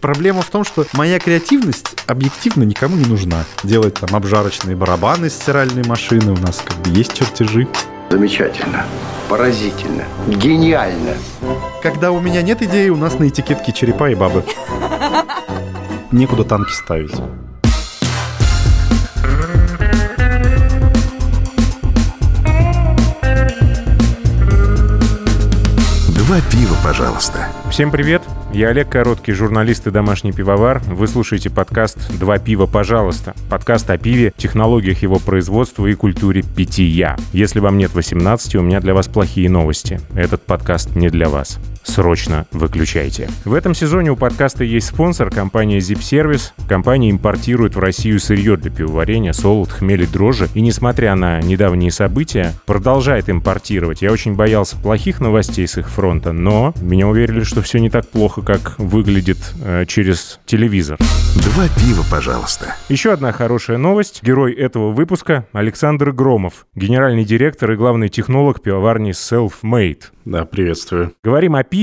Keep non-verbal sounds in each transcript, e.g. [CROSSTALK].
Проблема в том, что моя креативность объективно никому не нужна. Делать там обжарочные барабаны стиральной машины, у нас как бы есть чертежи. Замечательно. Поразительно. Гениально. Когда у меня нет идеи, у нас на этикетке черепа и бабы. Некуда танки ставить. Два пива, пожалуйста. Всем привет! Я Олег Короткий, журналист и домашний пивовар. Вы слушаете подкаст «Два пива, пожалуйста». Подкаст о пиве, технологиях его производства и культуре питья. Если вам нет 18, у меня для вас плохие новости. Этот подкаст не для вас. Срочно выключайте. В этом сезоне у подкаста есть спонсор, компания Zip Service. Компания импортирует в Россию сырье для пивоварения, солод, хмель и дрожжи. И несмотря на недавние события, продолжает импортировать. Я очень боялся плохих новостей с их фронта, но меня уверили, что все не так плохо, как выглядит э, через телевизор. Два пива, пожалуйста. Еще одна хорошая новость. Герой этого выпуска Александр Громов, генеральный директор и главный технолог пивоварни Self-Made. Да, приветствую. Говорим о пиве,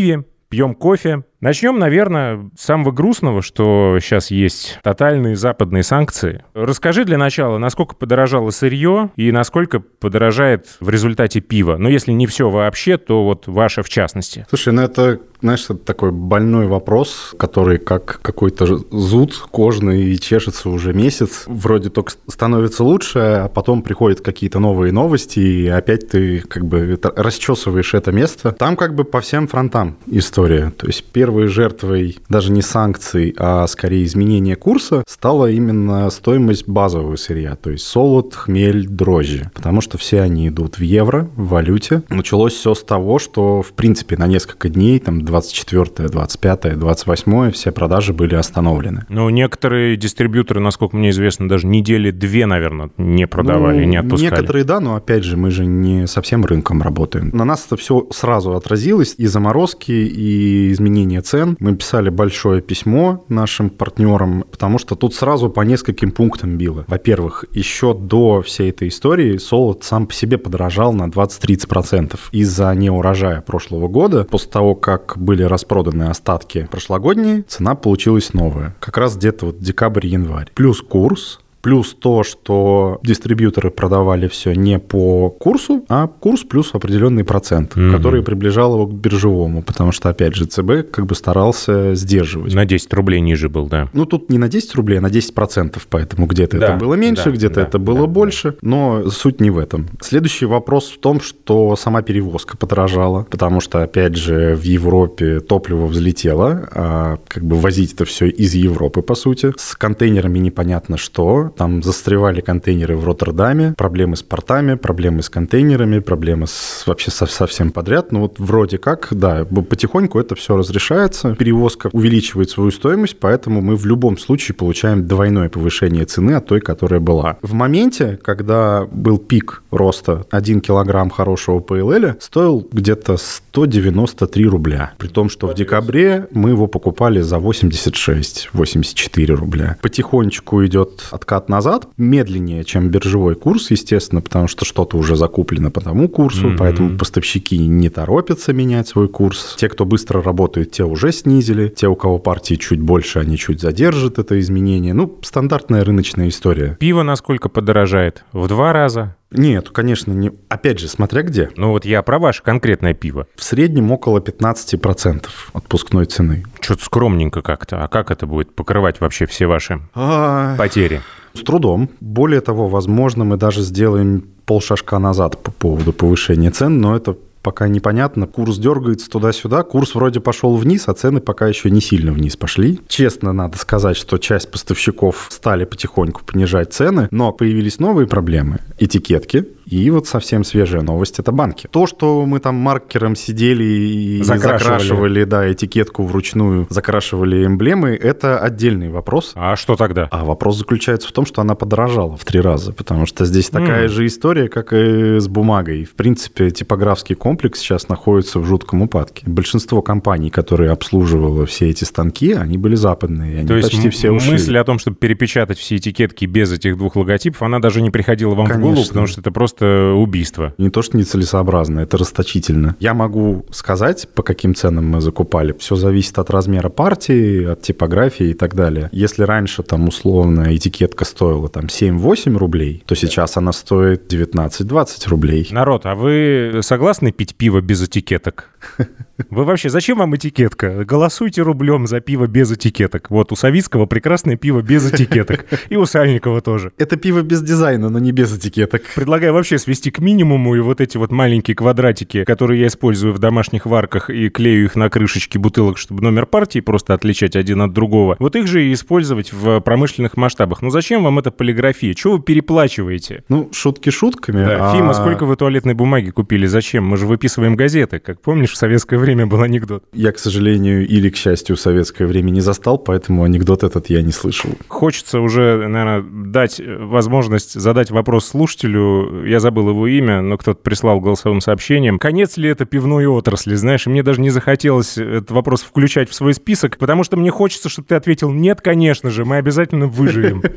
пьем кофе. Начнем, наверное, с самого грустного, что сейчас есть тотальные западные санкции. Расскажи для начала, насколько подорожало сырье и насколько подорожает в результате пива. Но если не все вообще, то вот ваше в частности. Слушай, ну это, знаешь, это такой больной вопрос, который как какой-то зуд кожный и чешется уже месяц. Вроде только становится лучше, а потом приходят какие-то новые новости, и опять ты как бы расчесываешь это место. Там как бы по всем фронтам история. То есть первой жертвой даже не санкций, а скорее изменения курса стала именно стоимость базового сырья, то есть солод, хмель, дрожжи, потому что все они идут в евро, в валюте. Началось все с того, что в принципе на несколько дней, там 24, 25, 28 все продажи были остановлены. Ну, некоторые дистрибьюторы, насколько мне известно, даже недели две, наверное, не продавали, ну, не отпускали. Некоторые, да, но опять же, мы же не совсем рынком работаем. На нас это все сразу отразилось, и заморозки, и изменения цен. Мы писали большое письмо нашим партнерам, потому что тут сразу по нескольким пунктам било. Во-первых, еще до всей этой истории солод сам по себе подорожал на 20-30% из-за неурожая прошлого года. После того, как были распроданы остатки прошлогодние, цена получилась новая. Как раз где-то вот декабрь-январь. Плюс курс, Плюс то, что дистрибьюторы продавали все не по курсу, а курс плюс определенный процент, mm-hmm. который приближал его к биржевому, потому что, опять же, ЦБ как бы старался сдерживать. На 10 рублей ниже был, да. Ну, тут не на 10 рублей, а на 10 процентов, поэтому где-то да, это было меньше, да, где-то да, это было да, больше, да. но суть не в этом. Следующий вопрос в том, что сама перевозка подорожала, потому что, опять же, в Европе топливо взлетело, а как бы возить это все из Европы, по сути. С контейнерами непонятно что, там застревали контейнеры в Роттердаме, проблемы с портами, проблемы с контейнерами, проблемы с, вообще со, со всем подряд. Ну вот вроде как, да, потихоньку это все разрешается. Перевозка увеличивает свою стоимость, поэтому мы в любом случае получаем двойное повышение цены от той, которая была. В моменте, когда был пик роста, 1 килограмм хорошего ПЛЛ стоил где-то 193 рубля. При том, что в декабре мы его покупали за 86-84 рубля. Потихонечку идет откат откат назад медленнее, чем биржевой курс, естественно, потому что что-то уже закуплено по тому курсу, mm-hmm. поэтому поставщики не торопятся менять свой курс. Те, кто быстро работает, те уже снизили. Те, у кого партии чуть больше, они чуть задержат это изменение. Ну, стандартная рыночная история. Пиво насколько подорожает? В два раза? Нет, конечно, не. Опять же, смотря где. Ну вот я про ваше конкретное пиво. В среднем около 15% отпускной цены. Что-то скромненько как-то. А как это будет покрывать вообще все ваши а... потери? С трудом. Более того, возможно, мы даже сделаем полшажка назад по поводу повышения цен, но это пока непонятно. Курс дергается туда-сюда, курс вроде пошел вниз, а цены пока еще не сильно вниз пошли. Честно надо сказать, что часть поставщиков стали потихоньку понижать цены, но появились новые проблемы. Этикетки, и вот совсем свежая новость – это банки. То, что мы там маркером сидели и закрашивали, закрашивали да, этикетку вручную, закрашивали эмблемы, это отдельный вопрос. А что тогда? А вопрос заключается в том, что она подорожала в три раза, потому что здесь такая mm. же история, как и с бумагой. В принципе, типографский комплекс сейчас находится в жутком упадке. Большинство компаний, которые обслуживало все эти станки, они были западные. Они То есть почти все ушли. мысль о том, чтобы перепечатать все этикетки без этих двух логотипов, она даже не приходила вам Конечно. в голову, потому что это просто убийство. Не то, что нецелесообразно, это расточительно. Я могу сказать, по каким ценам мы закупали. Все зависит от размера партии, от типографии и так далее. Если раньше там условно этикетка стоила там 7-8 рублей, то сейчас она стоит 19-20 рублей. Народ, а вы согласны пить пиво без этикеток? [LAUGHS] Вы вообще, зачем вам этикетка? Голосуйте рублем за пиво без этикеток. Вот у Савицкого прекрасное пиво без этикеток. И у Сальникова тоже. Это пиво без дизайна, но не без этикеток. Предлагаю вообще свести к минимуму и вот эти вот маленькие квадратики, которые я использую в домашних варках и клею их на крышечки бутылок, чтобы номер партии просто отличать один от другого. Вот их же и использовать в промышленных масштабах. Ну зачем вам эта полиграфия? Чего вы переплачиваете? Ну, шутки шутками. Да, а- Фима, сколько вы туалетной бумаги купили? Зачем? Мы же выписываем газеты. Как помнишь, в советское время был анекдот. Я, к сожалению, или, к счастью, советское время не застал, поэтому анекдот этот я не слышал. Хочется уже, наверное, дать возможность задать вопрос слушателю. Я забыл его имя, но кто-то прислал голосовым сообщением. Конец ли это пивной отрасли? Знаешь, и мне даже не захотелось этот вопрос включать в свой список, потому что мне хочется, чтобы ты ответил «Нет, конечно же, мы обязательно выживем». [LAUGHS]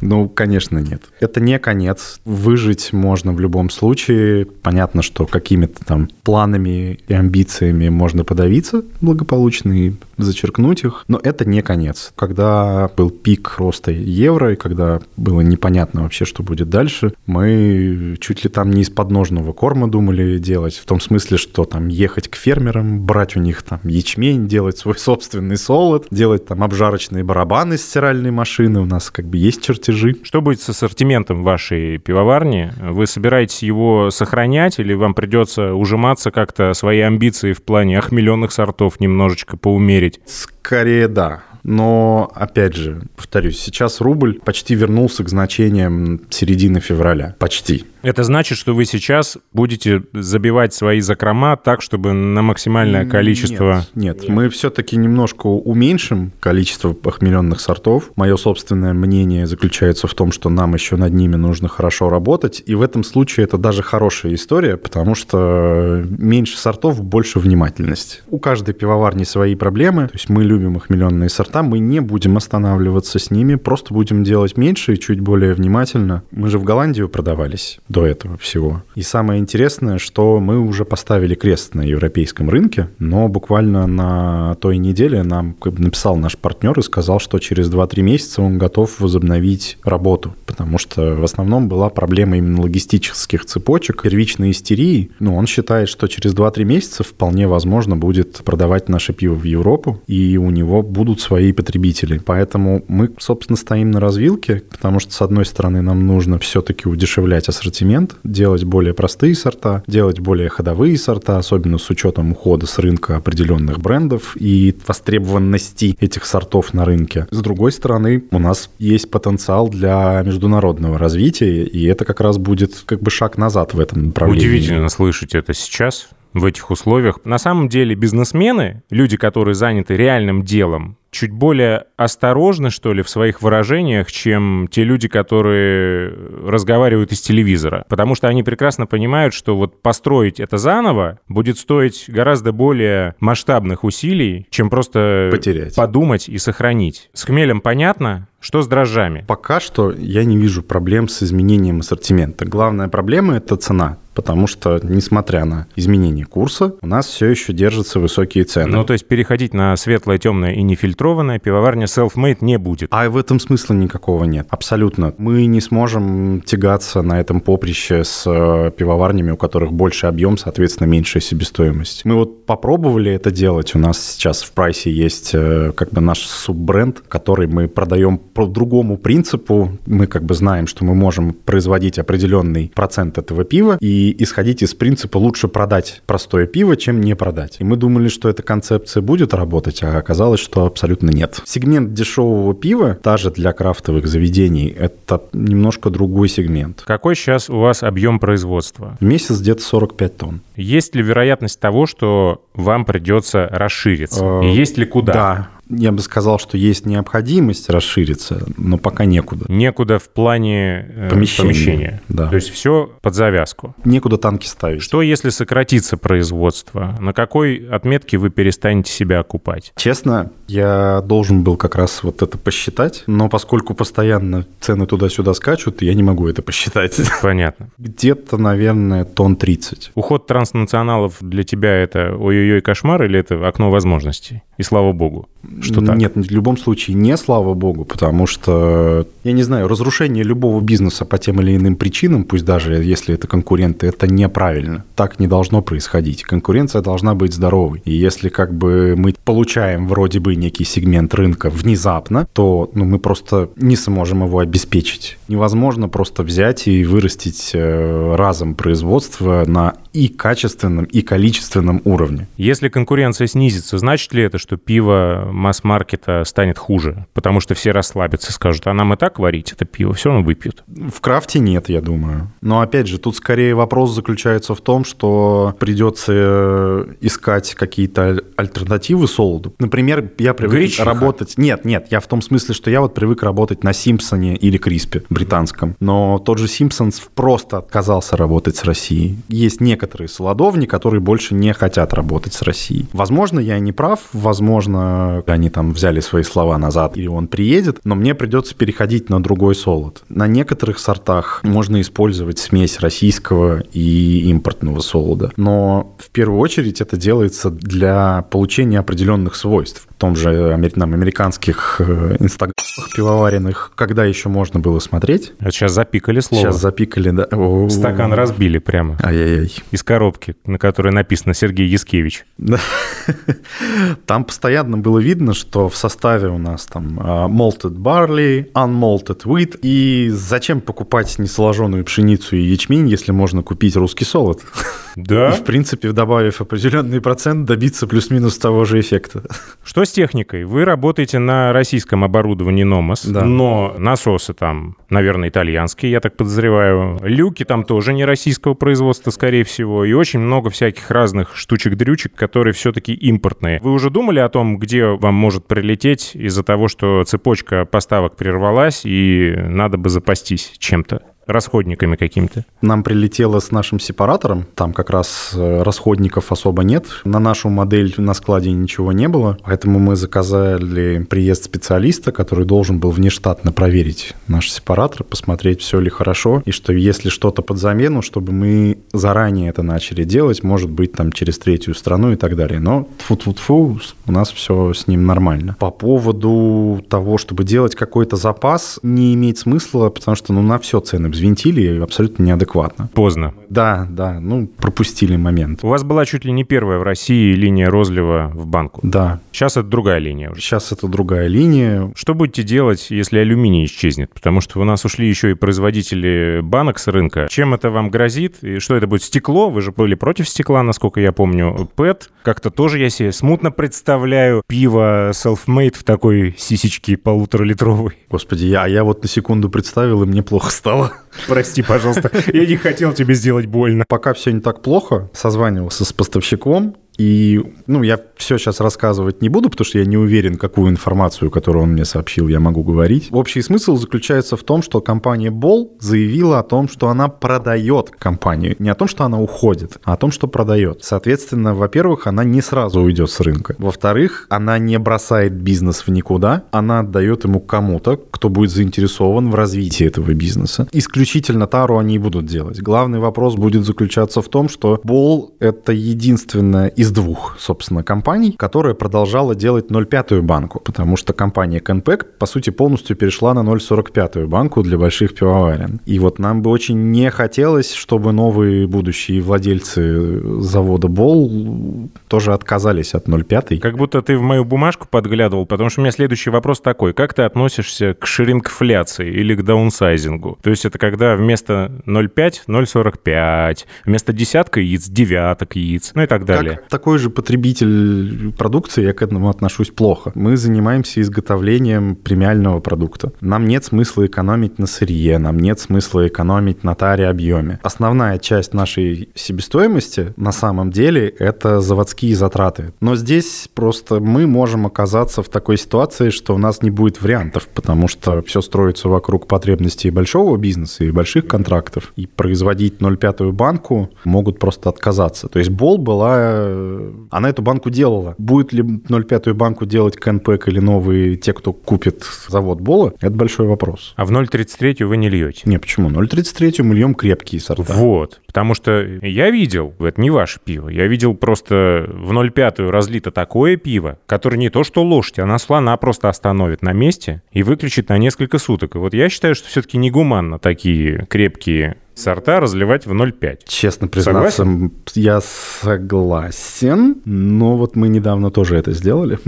Ну, конечно, нет. Это не конец. Выжить можно в любом случае. Понятно, что какими-то там планами и амбициями можно подавиться благополучно и зачеркнуть их, но это не конец. Когда был пик роста евро, и когда было непонятно вообще, что будет дальше, мы чуть ли там не из подножного корма думали делать, в том смысле, что там ехать к фермерам, брать у них там ячмень, делать свой собственный солод, делать там обжарочные барабаны из стиральной машины. У нас как бы есть чертежи. Что будет с ассортиментом вашей пивоварни? Вы собираетесь его сохранять или вам придется ужиматься как-то свои амбиции в плане охмеленных сортов немножечко поумерить? Скорее да. Но, опять же, повторюсь, сейчас рубль почти вернулся к значениям середины февраля. Почти. Это значит, что вы сейчас будете забивать свои закрома так, чтобы на максимальное количество... Нет, нет. мы все-таки немножко уменьшим количество похмеленных сортов. Мое собственное мнение заключается в том, что нам еще над ними нужно хорошо работать. И в этом случае это даже хорошая история, потому что меньше сортов, больше внимательности. У каждой пивоварни свои проблемы. То есть мы любим охмеленные сорта, мы не будем останавливаться с ними, просто будем делать меньше и чуть более внимательно. Мы же в Голландию продавались до этого всего. И самое интересное, что мы уже поставили крест на европейском рынке, но буквально на той неделе нам написал наш партнер и сказал, что через 2-3 месяца он готов возобновить работу, потому что в основном была проблема именно логистических цепочек, первичной истерии. Ну, он считает, что через 2-3 месяца вполне возможно будет продавать наше пиво в Европу, и у него будут свои потребители. Поэтому мы, собственно, стоим на развилке, потому что, с одной стороны, нам нужно все-таки удешевлять ассортимент, делать более простые сорта, делать более ходовые сорта, особенно с учетом ухода с рынка определенных брендов и востребованности этих сортов на рынке. С другой стороны, у нас есть потенциал для международного развития, и это как раз будет как бы шаг назад в этом направлении. Удивительно слышать это сейчас, в этих условиях. На самом деле бизнесмены, люди, которые заняты реальным делом, чуть более осторожны, что ли, в своих выражениях, чем те люди, которые разговаривают из телевизора. Потому что они прекрасно понимают, что вот построить это заново будет стоить гораздо более масштабных усилий, чем просто Потерять. подумать и сохранить. С хмелем понятно, что с дрожжами? Пока что я не вижу проблем с изменением ассортимента. Главная проблема – это цена. Потому что, несмотря на изменение курса, у нас все еще держатся высокие цены. Ну, то есть переходить на светлое, темное и нефильтрованное пивоварня self-made не будет. А в этом смысла никакого нет. Абсолютно. Мы не сможем тягаться на этом поприще с э, пивоварнями, у которых больше объем, соответственно, меньшая себестоимость. Мы вот попробовали это делать. У нас сейчас в прайсе есть э, как бы наш суббренд, который мы продаем по другому принципу. Мы как бы знаем, что мы можем производить определенный процент этого пива и исходить из принципа лучше продать простое пиво, чем не продать. И мы думали, что эта концепция будет работать, а оказалось, что абсолютно нет. Сегмент дешевого пива, даже для крафтовых заведений, это немножко другой сегмент. Какой сейчас у вас объем производства? В месяц где-то 45 тонн. Есть ли вероятность того, что вам придется расшириться? Э, И есть ли куда? Да, Я бы сказал, что есть необходимость расшириться, но пока некуда. Некуда в плане э, помещения. помещения. Да. То есть все под завязку. Некуда танки ставить. Что если сократится производство? На какой отметке вы перестанете себя окупать? Честно, я должен был как раз вот это посчитать, но поскольку постоянно цены туда-сюда скачут, я не могу это посчитать. [LAUGHS] Понятно. Где-то, наверное, тонн 30. Уход транснационалов для тебя это ой-ой-ой кошмар или это окно возможностей? И слава богу что так? Нет, в любом случае не слава богу, потому что, я не знаю, разрушение любого бизнеса по тем или иным причинам, пусть даже если это конкуренты, это неправильно. Так не должно происходить. Конкуренция должна быть здоровой. И если как бы мы получаем вроде бы некий сегмент рынка внезапно, то ну, мы просто не сможем его обеспечить. Невозможно просто взять и вырастить э, разом производство на и качественном, и количественном уровне. Если конкуренция снизится, значит ли это, что пиво масс-маркета станет хуже? Потому что все расслабятся, скажут, а нам и так варить это пиво, все равно выпьют. В крафте нет, я думаю. Но опять же, тут скорее вопрос заключается в том, что придется э, искать какие-то альтернативы солоду. Например, я привык Гречиха. работать... Нет, нет, я в том смысле, что я вот привык работать на Симпсоне или Криспе британском. Но тот же Симпсонс просто отказался работать с Россией. Есть некоторые некоторые солодовни, которые больше не хотят работать с Россией. Возможно, я не прав, возможно, они там взяли свои слова назад, и он приедет, но мне придется переходить на другой солод. На некоторых сортах можно использовать смесь российского и импортного солода, но в первую очередь это делается для получения определенных свойств том же там, американских э, инстаграмах пивоваренных, когда еще можно было смотреть. А сейчас запикали слово. Сейчас запикали, да. Стакан разбили прямо. Ай-яй-яй. Из коробки, на которой написано Сергей Яскевич. [LAUGHS] Там постоянно было видно, что в составе у нас там а, malted barley, unmalted wheat, и зачем покупать несоложенную пшеницу и ячмень, если можно купить русский солод? [LAUGHS] Да. И, в принципе, добавив определенный процент, добиться плюс-минус того же эффекта. Что с техникой? Вы работаете на российском оборудовании Номос, да. но насосы там, наверное, итальянские, я так подозреваю. Люки там тоже не российского производства, скорее всего. И очень много всяких разных штучек-дрючек, которые все-таки импортные. Вы уже думали о том, где вам может прилететь из-за того, что цепочка поставок прервалась и надо бы запастись чем-то? Расходниками какими-то? Нам прилетело с нашим сепаратором, там как раз э, расходников особо нет. На нашу модель на складе ничего не было, поэтому мы заказали приезд специалиста, который должен был внештатно проверить наш сепаратор, посмотреть, все ли хорошо, и что если что-то под замену, чтобы мы заранее это начали делать, может быть, там через третью страну и так далее. Но фу-фу-фу, у нас все с ним нормально. По поводу того, чтобы делать какой-то запас, не имеет смысла, потому что ну, на все цены взвинтили абсолютно неадекватно. Поздно. Да, да, ну, пропустили момент. У вас была чуть ли не первая в России линия розлива в банку. Да. Сейчас это другая линия уже. Сейчас это другая линия. Что будете делать, если алюминий исчезнет? Потому что у нас ушли еще и производители банок с рынка. Чем это вам грозит? И что это будет? Стекло? Вы же были против стекла, насколько я помню. ПЭТ? Как-то тоже я себе смутно представляю пиво self-made в такой сисечке полуторалитровой. Господи, я, я вот на секунду представил, и мне плохо стало. Прости, пожалуйста, я не хотел тебе сделать больно. Пока все не так плохо, созванивался с поставщиком, и, ну, я все сейчас рассказывать не буду, потому что я не уверен, какую информацию, которую он мне сообщил, я могу говорить. Общий смысл заключается в том, что компания Ball заявила о том, что она продает компанию. Не о том, что она уходит, а о том, что продает. Соответственно, во-первых, она не сразу уйдет с рынка. Во-вторых, она не бросает бизнес в никуда, она отдает ему кому-то, кто будет заинтересован в развитии этого бизнеса. Исключительно тару они и будут делать. Главный вопрос будет заключаться в том, что Ball — это единственная из из двух, собственно, компаний, которая продолжала делать 0,5 банку, потому что компания Canpack, по сути, полностью перешла на 0,45 банку для больших пивоварен. И вот нам бы очень не хотелось, чтобы новые будущие владельцы завода Бол тоже отказались от 0,5. Как будто ты в мою бумажку подглядывал, потому что у меня следующий вопрос такой. Как ты относишься к ширингфляции или к даунсайзингу? То есть это когда вместо 0,5 0,45, вместо десятка яиц девяток яиц, ну и так далее. Как такой же потребитель продукции, я к этому отношусь плохо. Мы занимаемся изготовлением премиального продукта. Нам нет смысла экономить на сырье, нам нет смысла экономить на таре объеме. Основная часть нашей себестоимости на самом деле это заводские затраты. Но здесь просто мы можем оказаться в такой ситуации, что у нас не будет вариантов, потому что все строится вокруг потребностей большого бизнеса и больших контрактов. И производить 0,5 банку могут просто отказаться. То есть Бол была... Э, она эту банку делала. Будет ли 0,5 банку делать Кенпэк или новые те, кто купит завод Бола, это большой вопрос. А в 0,33 вы не льете? Не, почему? 0,33 мы льем крепкие сорта. Вот. Потому что я видел, это не ваше пиво, я видел просто в 0,5 разлито такое пиво, которое не то что лошадь, она слона просто остановит на месте и выключит на несколько суток. И вот я считаю, что все-таки негуманно такие крепкие сорта разливать в 0,5. Честно признаться, согласен? я согласен, но вот мы недавно тоже это сделали.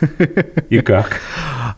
[LAUGHS] И как?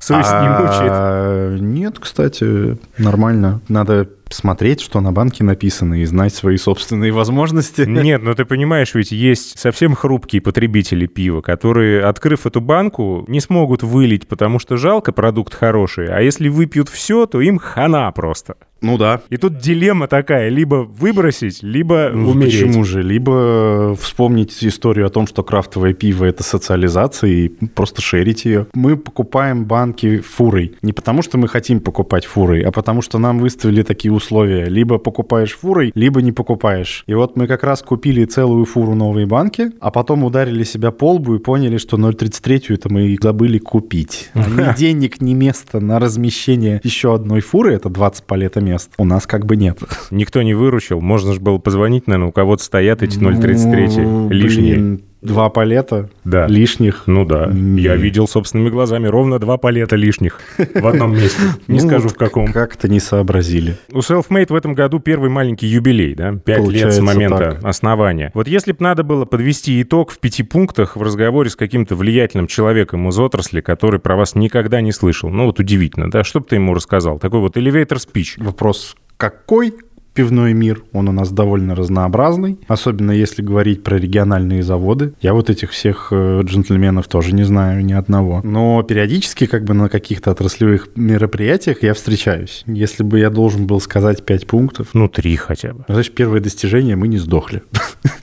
Совесть не мучает? А, нет, кстати, нормально. Надо смотреть, что на банке написано, и знать свои собственные возможности. [LAUGHS] Нет, но ты понимаешь, ведь есть совсем хрупкие потребители пива, которые, открыв эту банку, не смогут вылить, потому что жалко, продукт хороший, а если выпьют все, то им хана просто. Ну да. И тут дилемма такая, либо выбросить, либо ну, умереть. Почему же? Либо вспомнить историю о том, что крафтовое пиво – это социализация, и просто шерить ее. Мы покупаем банки фурой. Не потому, что мы хотим покупать фурой, а потому, что нам выставили такие условия. Либо покупаешь фурой, либо не покупаешь. И вот мы как раз купили целую фуру новые банки, а потом ударили себя по лбу и поняли, что 0,33 это мы забыли купить. Ни денег, ни места на размещение еще одной фуры, это 20 палетами мест. У нас как бы нет. Никто не выручил. Можно же было позвонить, наверное, у кого-то стоят эти 0,33 ну, лишние. Блин, Два палета да. лишних. Ну да. Я видел собственными глазами ровно два палета лишних в одном месте. Не ну, скажу в каком. Как-то не сообразили. У Selfmade в этом году первый маленький юбилей, да? Пять лет с момента основания. Вот если бы надо было подвести итог в пяти пунктах в разговоре с каким-то влиятельным человеком из отрасли, который про вас никогда не слышал, ну вот удивительно, да? Что бы ты ему рассказал? Такой вот elevator speech. Вопрос какой пивной мир, он у нас довольно разнообразный, особенно если говорить про региональные заводы. Я вот этих всех э, джентльменов тоже не знаю ни одного. Но периодически как бы на каких-то отраслевых мероприятиях я встречаюсь. Если бы я должен был сказать пять пунктов... Ну, три хотя бы. Значит, первое достижение, мы не сдохли.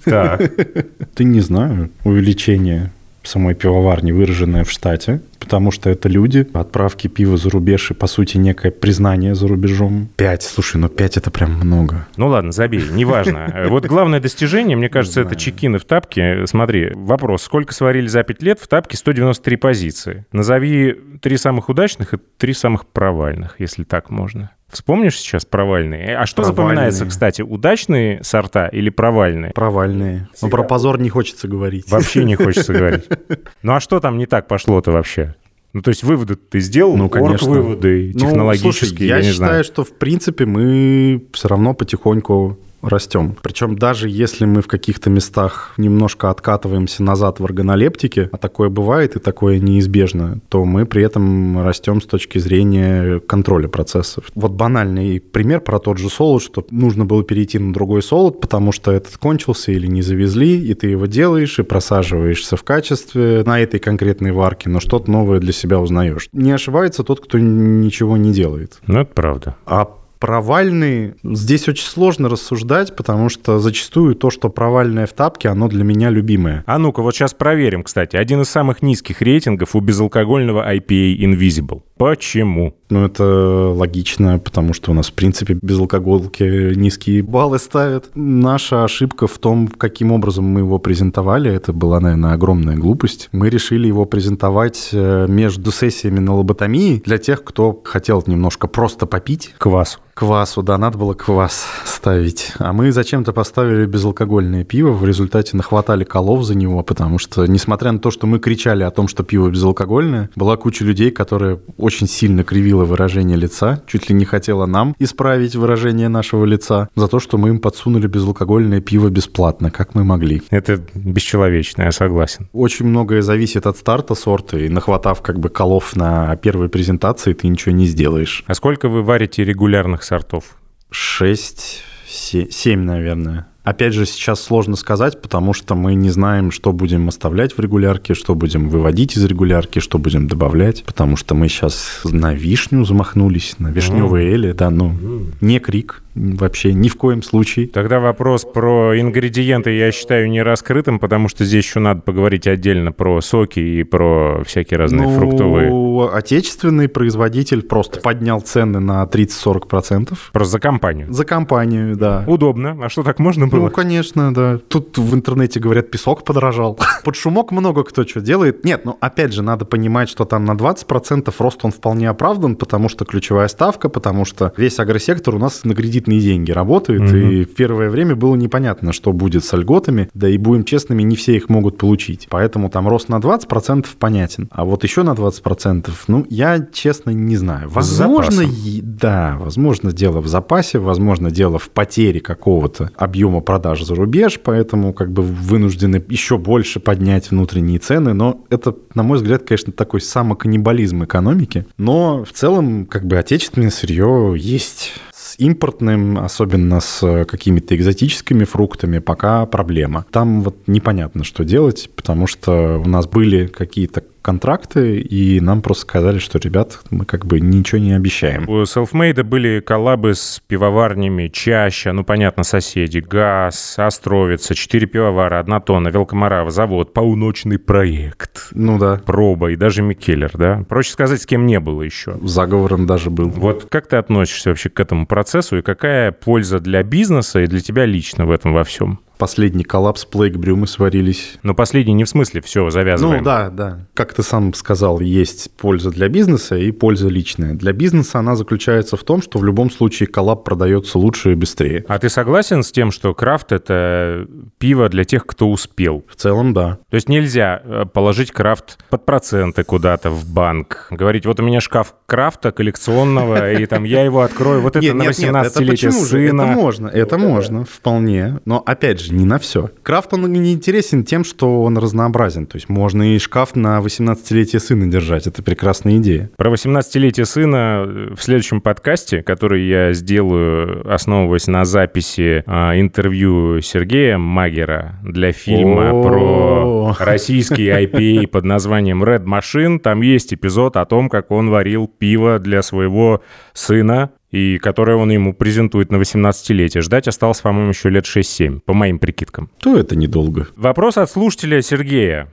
Так. [LAUGHS] Ты не знаю, увеличение самой пивоварни, выраженное в штате, потому что это люди, отправки пива за рубеж и, по сути, некое признание за рубежом. Пять, слушай, ну пять это прям много. Ну ладно, забей, неважно. [LAUGHS] Вот главное достижение, мне кажется, это чекины в тапке. Смотри, вопрос, сколько сварили за пять лет? В тапке 193 позиции. Назови три самых удачных и три самых провальных, если так можно. Вспомнишь сейчас провальные? А что провальные. запоминается, кстати, удачные сорта или провальные? Провальные. Но про позор не хочется говорить. Вообще не хочется [LAUGHS] говорить. Ну а что там не так пошло-то вообще? Ну, то есть выводы ты сделал, ну, конечно. выводы технологические, ну, слушай, я, я не считаю, знаю. что, в принципе, мы все равно потихоньку растем. Причем даже если мы в каких-то местах немножко откатываемся назад в органолептике, а такое бывает и такое неизбежно, то мы при этом растем с точки зрения контроля процессов. Вот банальный пример про тот же солод, что нужно было перейти на другой солод, потому что этот кончился или не завезли, и ты его делаешь и просаживаешься в качестве на этой конкретной варке, но что-то новое для себя узнаешь. Не ошибается тот, кто ничего не делает. Ну, это правда. А провальные, здесь очень сложно рассуждать, потому что зачастую то, что провальное в тапке, оно для меня любимое. А ну-ка, вот сейчас проверим, кстати. Один из самых низких рейтингов у безалкогольного IPA Invisible. Почему? Ну, это логично, потому что у нас, в принципе, без алкоголки низкие баллы ставят. Наша ошибка в том, каким образом мы его презентовали, это была, наверное, огромная глупость. Мы решили его презентовать э, между сессиями на лоботомии для тех, кто хотел немножко просто попить. Квас. Квасу, да, надо было квас ставить. А мы зачем-то поставили безалкогольное пиво, в результате нахватали колов за него, потому что, несмотря на то, что мы кричали о том, что пиво безалкогольное, была куча людей, которые очень сильно кривила выражение лица, чуть ли не хотела нам исправить выражение нашего лица за то, что мы им подсунули безалкогольное пиво бесплатно, как мы могли. Это бесчеловечно, я согласен. Очень многое зависит от старта сорта, и нахватав как бы колов на первой презентации, ты ничего не сделаешь. А сколько вы варите регулярных сортов? Шесть, семь, наверное. Опять же, сейчас сложно сказать, потому что мы не знаем, что будем оставлять в регулярке, что будем выводить из регулярки, что будем добавлять, потому что мы сейчас на вишню замахнулись, на вишневые эли, да, ну, не крик, вообще ни в коем случае. Тогда вопрос про ингредиенты я считаю не раскрытым, потому что здесь еще надо поговорить отдельно про соки и про всякие разные ну, фруктовые. Отечественный производитель просто поднял цены на 30-40%. Просто за компанию? За компанию, да. Удобно. А что, так можно было? Ну, конечно, да. Тут в интернете говорят, песок подорожал. [LAUGHS] Под шумок много кто что делает. Нет, ну, опять же, надо понимать, что там на 20% рост он вполне оправдан, потому что ключевая ставка, потому что весь агросектор у нас на кредит кредитные деньги работают, угу. и в первое время было непонятно, что будет с льготами, да и будем честными, не все их могут получить. Поэтому там рост на 20% понятен. А вот еще на 20%, ну, я честно не знаю. Возможно, да, возможно, дело в запасе, возможно, дело в потере какого-то объема продаж за рубеж, поэтому как бы вынуждены еще больше поднять внутренние цены, но это, на мой взгляд, конечно, такой самоканнибализм экономики. Но в целом, как бы отечественное сырье есть импортным, особенно с какими-то экзотическими фруктами, пока проблема. Там вот непонятно, что делать, потому что у нас были какие-то контракты, и нам просто сказали, что, ребят, мы как бы ничего не обещаем. У Selfmade были коллабы с пивоварнями чаще, ну, понятно, соседи, ГАЗ, Островица, четыре пивовара, одна тонна, Велкомарава, завод, полуночный проект. Ну да. Проба и даже Микеллер, да? Проще сказать, с кем не было еще. Заговором даже был. Вот как ты относишься вообще к этому процессу, и какая польза для бизнеса и для тебя лично в этом во всем? Последний коллапс Плейкбрю мы сварились. Но последний не в смысле все, завязываем. Ну да, да. Как ты сам сказал, есть польза для бизнеса и польза личная. Для бизнеса она заключается в том, что в любом случае коллап продается лучше и быстрее. А ты согласен с тем, что крафт — это пиво для тех, кто успел? В целом, да. То есть нельзя э, положить крафт под проценты куда-то в банк, говорить, вот у меня шкаф крафта коллекционного, и там я его открою, вот это на 18-летие сына. Это можно, это можно, вполне. Но опять же, же, не на все. Крафт, он не интересен тем, что он разнообразен. То есть можно и шкаф на 18-летие сына держать. Это прекрасная идея. Про 18-летие сына э, в следующем подкасте, который я сделаю, основываясь на записи а, интервью Сергея Магера для фильма про российский IPA под названием Red Machine, там есть эпизод о том, как он варил пиво для своего сына, и которое он ему презентует на 18-летие. Ждать осталось, по-моему, еще лет 6-7, по моим прикидкам. То это недолго. Вопрос от слушателя Сергея.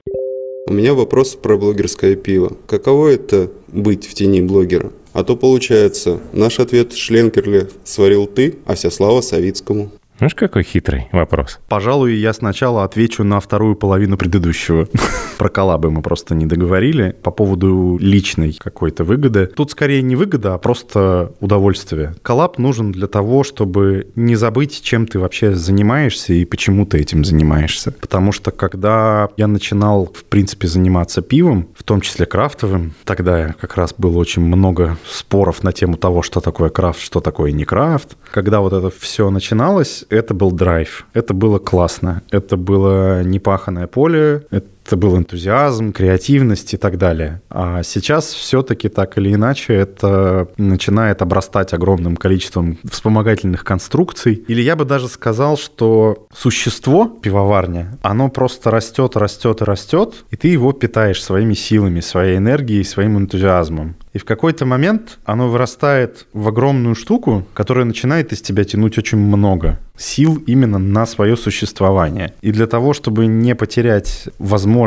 У меня вопрос про блогерское пиво. Каково это быть в тени блогера? А то получается, наш ответ Шленкерле сварил ты, а вся слава Савицкому. Знаешь, какой хитрый вопрос? Пожалуй, я сначала отвечу на вторую половину предыдущего. [LAUGHS] Про коллабы мы просто не договорили. По поводу личной какой-то выгоды. Тут скорее не выгода, а просто удовольствие. Коллаб нужен для того, чтобы не забыть, чем ты вообще занимаешься и почему ты этим занимаешься. Потому что когда я начинал, в принципе, заниматься пивом, в том числе крафтовым, тогда как раз было очень много споров на тему того, что такое крафт, что такое не крафт. Когда вот это все начиналось, это был драйв, это было классно, это было непаханное поле, это это был энтузиазм, креативность и так далее. А сейчас все-таки так или иначе это начинает обрастать огромным количеством вспомогательных конструкций. Или я бы даже сказал, что существо пивоварня, оно просто растет, растет и растет, и ты его питаешь своими силами, своей энергией, своим энтузиазмом. И в какой-то момент оно вырастает в огромную штуку, которая начинает из тебя тянуть очень много сил именно на свое существование. И для того, чтобы не потерять возможность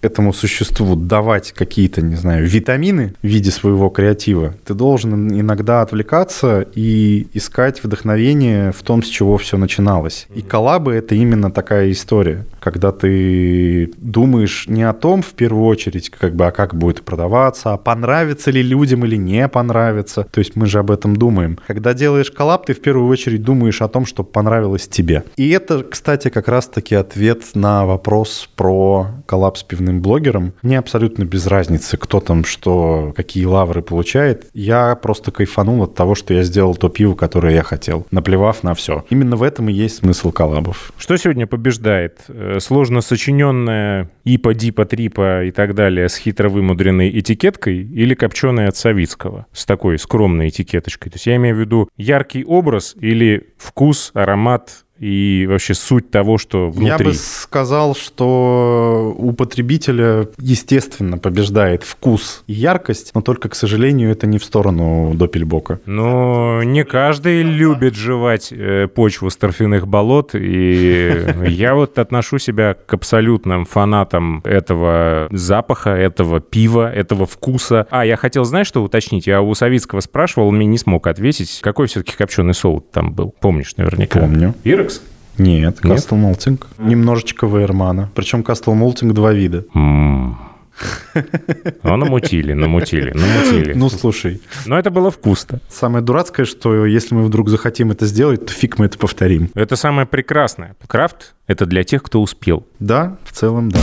этому существу давать какие-то, не знаю, витамины в виде своего креатива, ты должен иногда отвлекаться и искать вдохновение в том, с чего все начиналось. И коллабы — это именно такая история, когда ты думаешь не о том, в первую очередь, как бы, а как будет продаваться, а понравится ли людям или не понравится. То есть мы же об этом думаем. Когда делаешь коллаб, ты в первую очередь думаешь о том, что понравилось тебе. И это, кстати, как раз-таки ответ на вопрос про коллапс с пивным блогером. Мне абсолютно без разницы, кто там что, какие лавры получает. Я просто кайфанул от того, что я сделал то пиво, которое я хотел, наплевав на все. Именно в этом и есть смысл коллабов. Что сегодня побеждает? Сложно сочиненная ипа, дипа, трипа и так далее с хитро вымудренной этикеткой или копченая от Савицкого с такой скромной этикеточкой? То есть я имею в виду яркий образ или вкус, аромат и вообще суть того, что внутри? Я бы сказал, что у потребителя, естественно, побеждает вкус и яркость, но только, к сожалению, это не в сторону допельбока. Но не каждый любит жевать э, почву с торфяных болот, и [LAUGHS] я вот отношу себя к абсолютным фанатам этого запаха, этого пива, этого вкуса. А, я хотел, знаешь, что уточнить? Я у Савицкого спрашивал, он мне не смог ответить. Какой все-таки копченый солод там был? Помнишь наверняка? Помню. Ирекс? Нет, Кастл Молтинг. Немножечко Вейермана. Причем Кастл Молтинг два вида. Ну, намутили, намутили, намутили. Ну, слушай. Но это было вкусно. Самое дурацкое, что если мы вдруг захотим это сделать, то фиг мы это повторим. Это самое прекрасное. Крафт — это для тех, кто успел. Да, в целом, да.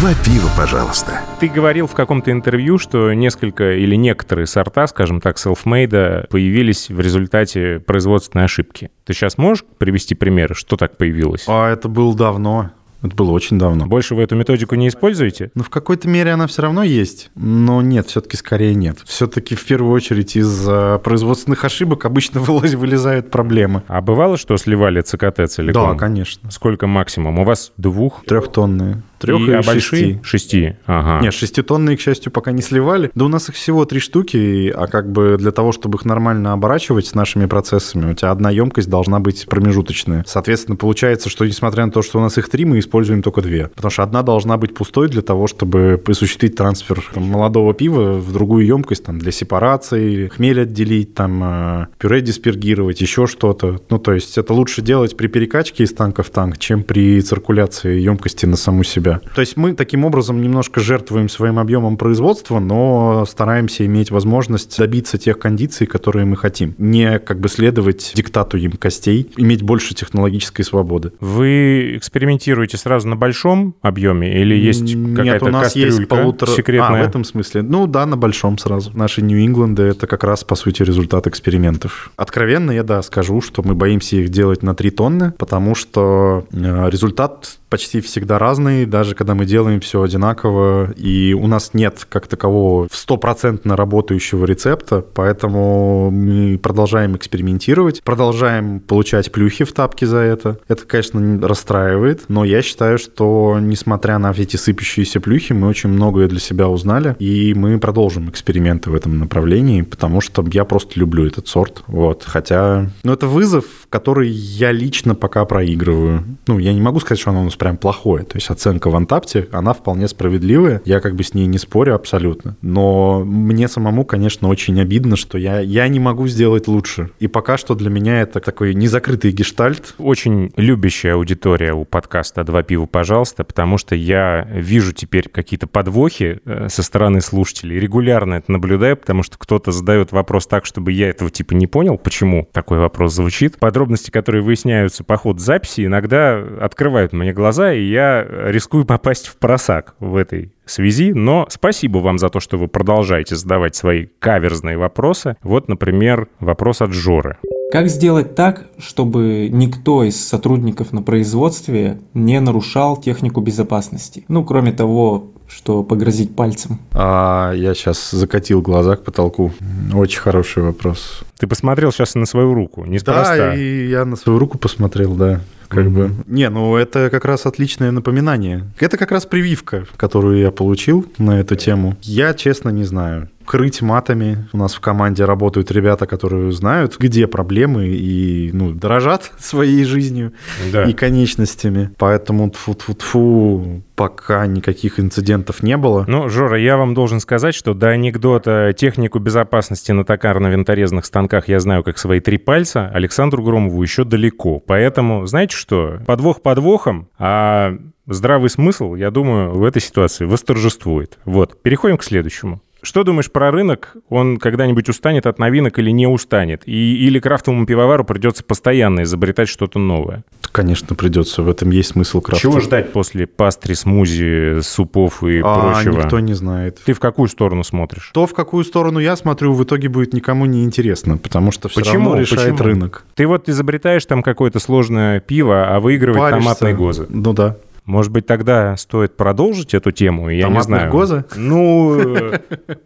Два пива, пожалуйста. Ты говорил в каком-то интервью, что несколько или некоторые сорта, скажем так, селфмейда, появились в результате производственной ошибки. Ты сейчас можешь привести примеры, что так появилось? А это было давно. Это было очень давно. Больше вы эту методику не используете? Ну, в какой-то мере она все равно есть, но нет, все-таки скорее нет. Все-таки в первую очередь из производственных ошибок обычно [LAUGHS] вылезают проблемы. А бывало, что сливали ЦКТ целиком? Да, конечно. Сколько максимум? У вас двух? Трехтонные. Трех и, и а большие? Шести. Ага. Нет, шеститонные, к счастью, пока не сливали. Да у нас их всего три штуки, а как бы для того, чтобы их нормально оборачивать с нашими процессами, у тебя одна емкость должна быть промежуточная. Соответственно, получается, что несмотря на то, что у нас их три, мы используем только две. Потому что одна должна быть пустой для того, чтобы осуществить трансфер там, молодого пива в другую емкость там, для сепарации, хмель отделить, там, э, пюре диспергировать, еще что-то. Ну, то есть это лучше делать при перекачке из танка в танк, чем при циркуляции емкости на саму себя себя. То есть мы таким образом немножко жертвуем своим объемом производства, но стараемся иметь возможность добиться тех кондиций, которые мы хотим. Не как бы следовать диктату емкостей, иметь больше технологической свободы. Вы экспериментируете сразу на большом объеме или есть какая-то Нет, у нас есть полутора... секретная? А, в этом смысле? Ну да, на большом сразу. Наши Нью-Ингланды — это как раз, по сути, результат экспериментов. Откровенно я, да, скажу, что мы боимся их делать на 3 тонны, потому что э, результат почти всегда разный, даже когда мы делаем все одинаково, и у нас нет как такового стопроцентно работающего рецепта, поэтому мы продолжаем экспериментировать, продолжаем получать плюхи в тапки за это. Это, конечно, расстраивает, но я считаю, что несмотря на эти сыпящиеся плюхи, мы очень многое для себя узнали, и мы продолжим эксперименты в этом направлении, потому что я просто люблю этот сорт. Вот. Хотя, ну, это вызов, который я лично пока проигрываю. Ну, я не могу сказать, что оно у нас прям плохое. То есть оценка в Антапте, она вполне справедливая. Я как бы с ней не спорю абсолютно. Но мне самому, конечно, очень обидно, что я, я не могу сделать лучше. И пока что для меня это такой незакрытый гештальт. Очень любящая аудитория у подкаста «Два пива, пожалуйста», потому что я вижу теперь какие-то подвохи э, со стороны слушателей. Регулярно это наблюдаю, потому что кто-то задает вопрос так, чтобы я этого типа не понял, почему такой вопрос звучит. Подробности, которые выясняются по ходу записи, иногда открывают мне глаза и я рискую попасть в просак в этой связи, но спасибо вам за то, что вы продолжаете задавать свои каверзные вопросы. Вот, например, вопрос от Жоры. Как сделать так, чтобы никто из сотрудников на производстве не нарушал технику безопасности? Ну, кроме того, что погрозить пальцем? А, я сейчас закатил глаза к потолку. Очень хороший вопрос. Ты посмотрел сейчас на свою руку, неспроста. Да, и я на свою руку посмотрел, да как mm-hmm. бы. Не, ну это как раз отличное напоминание. Это как раз прививка, которую я получил на эту тему. Я, честно, не знаю крыть матами. У нас в команде работают ребята, которые знают, где проблемы и ну, дорожат [LAUGHS] своей жизнью да. и конечностями. Поэтому тфу-тфу-тфу, пока никаких инцидентов не было. Ну, Жора, я вам должен сказать, что до анекдота технику безопасности на токарно-винторезных станках я знаю как свои три пальца, Александру Громову еще далеко. Поэтому, знаете что, подвох подвохом, а здравый смысл, я думаю, в этой ситуации восторжествует. Вот, переходим к следующему. Что думаешь про рынок? Он когда-нибудь устанет от новинок или не устанет? И, или крафтовому пивовару придется постоянно изобретать что-то новое? Конечно, придется. В этом есть смысл крафта. Чего ждать после пастри, смузи, супов и а, прочего? никто не знает. Ты в какую сторону смотришь? То, в какую сторону я смотрю, в итоге будет никому не интересно, потому что все Почему? равно решает Почему? рынок. Ты вот изобретаешь там какое-то сложное пиво, а выигрывает Паришься. томатные гозы. Ну да. Может быть, тогда стоит продолжить эту тему, я Томатных не знаю. Гоза? Ну, э,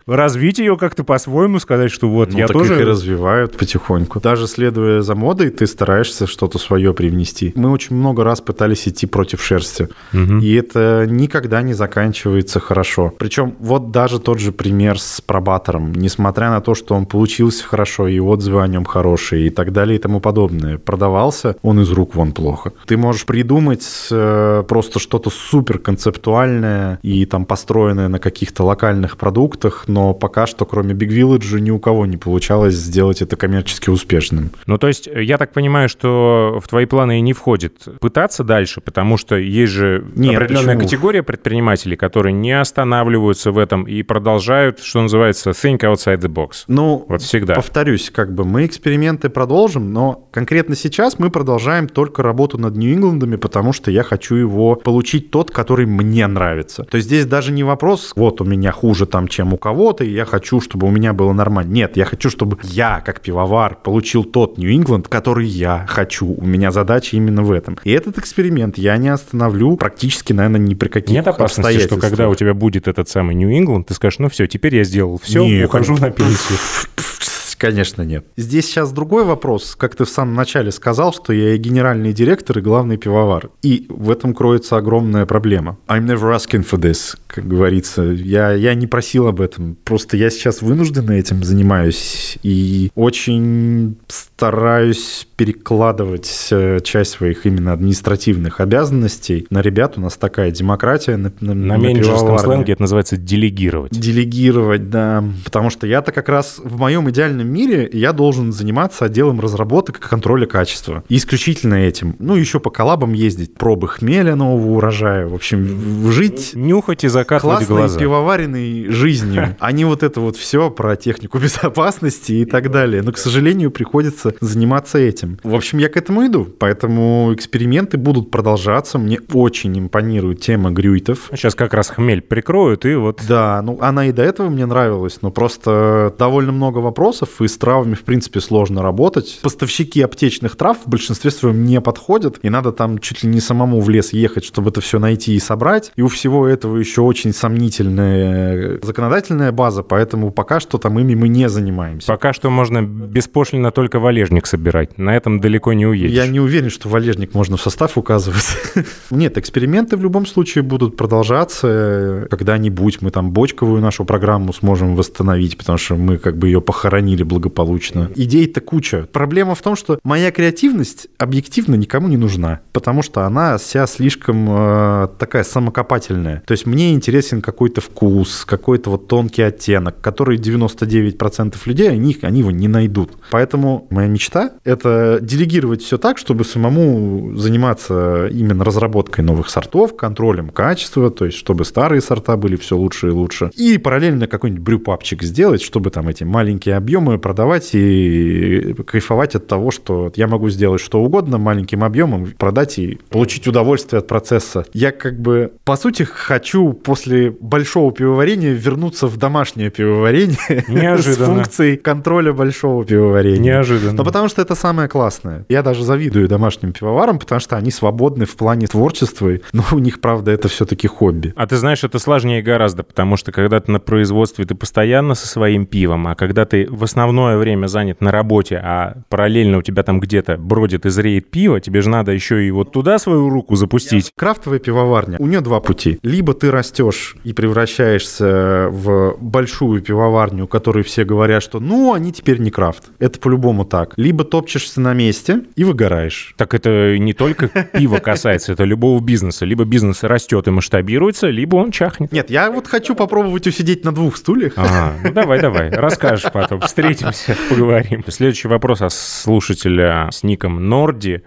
развить ее как-то по-своему, сказать, что вот ну, я так тоже... их и развивают потихоньку. Даже следуя за модой, ты стараешься что-то свое привнести. Мы очень много раз пытались идти против шерсти, Мгм. и это никогда не заканчивается хорошо. Причем вот даже тот же пример с пробатором, несмотря на то, что он получился хорошо, и отзывы о нем хорошие, и так далее, и тому подобное, продавался он из рук вон плохо. Ты можешь придумать э, просто что-то супер концептуальное и там построенное на каких-то локальных продуктах, но пока что, кроме Big Village, ни у кого не получалось сделать это коммерчески успешным. Ну, то есть, я так понимаю, что в твои планы и не входит пытаться дальше, потому что есть же Нет, определенная почему? категория предпринимателей, которые не останавливаются в этом и продолжают, что называется, think outside the box. Ну, Вот всегда. Повторюсь, как бы мы эксперименты продолжим, но конкретно сейчас мы продолжаем только работу над Нью-Ингландами, потому что я хочу его получить тот, который мне нравится. То есть здесь даже не вопрос, вот у меня хуже там, чем у кого-то, и я хочу, чтобы у меня было нормально. Нет, я хочу, чтобы я, как пивовар, получил тот Нью-Ингланд, который я хочу. У меня задача именно в этом. И этот эксперимент я не остановлю практически, наверное, ни при каких Нет опасности, что когда у тебя будет этот самый Нью-Ингланд, ты скажешь, ну все, теперь я сделал все, Не, ухожу на пенсию. [LAUGHS] Конечно, нет. Здесь сейчас другой вопрос. Как ты в самом начале сказал, что я и генеральный директор, и главный пивовар. И в этом кроется огромная проблема. I'm never asking for this, как говорится. Я, я не просил об этом. Просто я сейчас вынужденно этим занимаюсь. И очень стараюсь перекладывать э, часть своих именно административных обязанностей на ребят. У нас такая демократия на, на, На на менеджерском пивоварне. сленге это называется делегировать. Делегировать, да. Потому что я-то как раз в моем идеальном мире я должен заниматься отделом разработок и контроля качества. И исключительно этим. Ну, еще по коллабам ездить, пробы хмеля нового урожая. В общем, жить Нюхать и закатывать глаза. пивоваренной жизнью, [LAUGHS] а не вот это вот все про технику [LAUGHS] безопасности и так далее. Но, к сожалению, приходится заниматься этим. В общем, я к этому иду. Поэтому эксперименты будут продолжаться. Мне очень импонирует тема грюйтов. Сейчас как раз хмель прикроют, и вот Да, ну она и до этого мне нравилась, но просто довольно много вопросов, и с травами, в принципе, сложно работать. Поставщики аптечных трав в большинстве своем не подходят, и надо там чуть ли не самому в лес ехать, чтобы это все найти и собрать. И у всего этого еще очень сомнительная законодательная база, поэтому пока что там ими мы не занимаемся. пока что можно беспошлино только валежник собирать. На этом далеко не уедешь. Я не уверен, что валежник можно в состав указывать. [LAUGHS] Нет, эксперименты в любом случае будут продолжаться. Когда-нибудь мы там бочковую нашу программу сможем восстановить, потому что мы как бы ее похоронили благополучно. Идей-то куча. Проблема в том, что моя креативность объективно никому не нужна, потому что она вся слишком э, такая самокопательная. То есть мне интересен какой-то вкус, какой-то вот тонкий оттенок, который 99% людей, они, они его не найдут. Поэтому моя мечта — это делегировать все так, чтобы самому заниматься именно разработкой новых сортов, контролем качества, то есть чтобы старые сорта были все лучше и лучше. И параллельно какой-нибудь брюпапчик сделать, чтобы там эти маленькие объемы продавать и кайфовать от того, что я могу сделать что угодно маленьким объемом, продать и получить удовольствие от процесса. Я как бы, по сути, хочу после большого пивоварения вернуться в домашнее пивоварение [LAUGHS] с Неожиданно. функцией контроля большого пивоварения. Неожиданно. Ну, потому что это самое классное. Я даже завидую домашним пивоварам, потому что они свободны в плане творчества, но у них, правда, это все-таки хобби. А ты знаешь, это сложнее гораздо, потому что когда ты на производстве, ты постоянно со своим пивом, а когда ты в основное время занят на работе, а параллельно у тебя там где-то бродит и зреет пиво, тебе же надо еще и вот туда свою руку запустить. Крафтовая пивоварня, у нее два пути. Либо ты растешь и превращаешься в большую пивоварню, у которой все говорят, что ну, они теперь не крафт. Это по-любому так. Либо топчешься на месте и выгораешь. Так это не только пиво касается, это любого бизнеса. Либо бизнес растет и масштабируется, либо он чахнет. Нет, я вот хочу попробовать усидеть на двух стульях. Ага, ну давай, давай, расскажешь потом, [LAUGHS] встретимся, [LAUGHS] поговорим. Следующий вопрос от слушателя с ником Норди.